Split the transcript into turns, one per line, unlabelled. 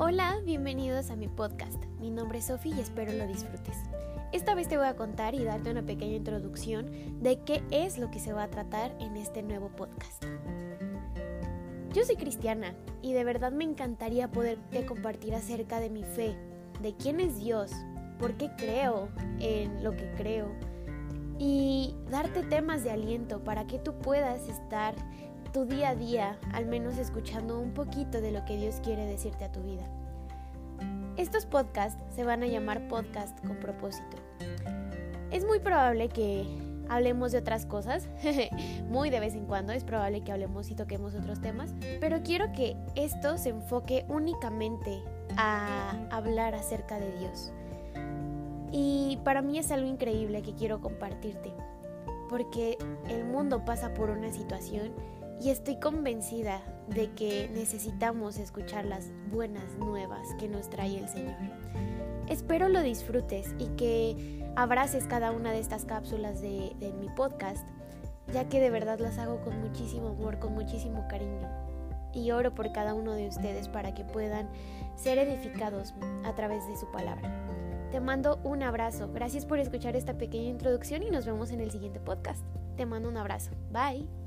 Hola, bienvenidos a mi podcast. Mi nombre es Sofi y espero lo disfrutes. Esta vez te voy a contar y darte una pequeña introducción de qué es lo que se va a tratar en este nuevo podcast. Yo soy cristiana y de verdad me encantaría poderte compartir acerca de mi fe, de quién es Dios, por qué creo en lo que creo y darte temas de aliento para que tú puedas estar tu día a día, al menos escuchando un poquito de lo que Dios quiere decirte a tu vida. Estos podcasts se van a llamar podcast con propósito. Es muy probable que hablemos de otras cosas, muy de vez en cuando es probable que hablemos y toquemos otros temas, pero quiero que esto se enfoque únicamente a hablar acerca de Dios. Y para mí es algo increíble que quiero compartirte, porque el mundo pasa por una situación y estoy convencida de que necesitamos escuchar las buenas nuevas que nos trae el Señor. Espero lo disfrutes y que abraces cada una de estas cápsulas de, de, mi podcast, ya que de verdad las hago con muchísimo amor, con muchísimo cariño. Y oro por cada uno de ustedes para que puedan ser edificados a través de su palabra. Te mando un abrazo. Gracias por escuchar esta pequeña introducción y nos vemos en el siguiente podcast. Te mando un abrazo. Bye.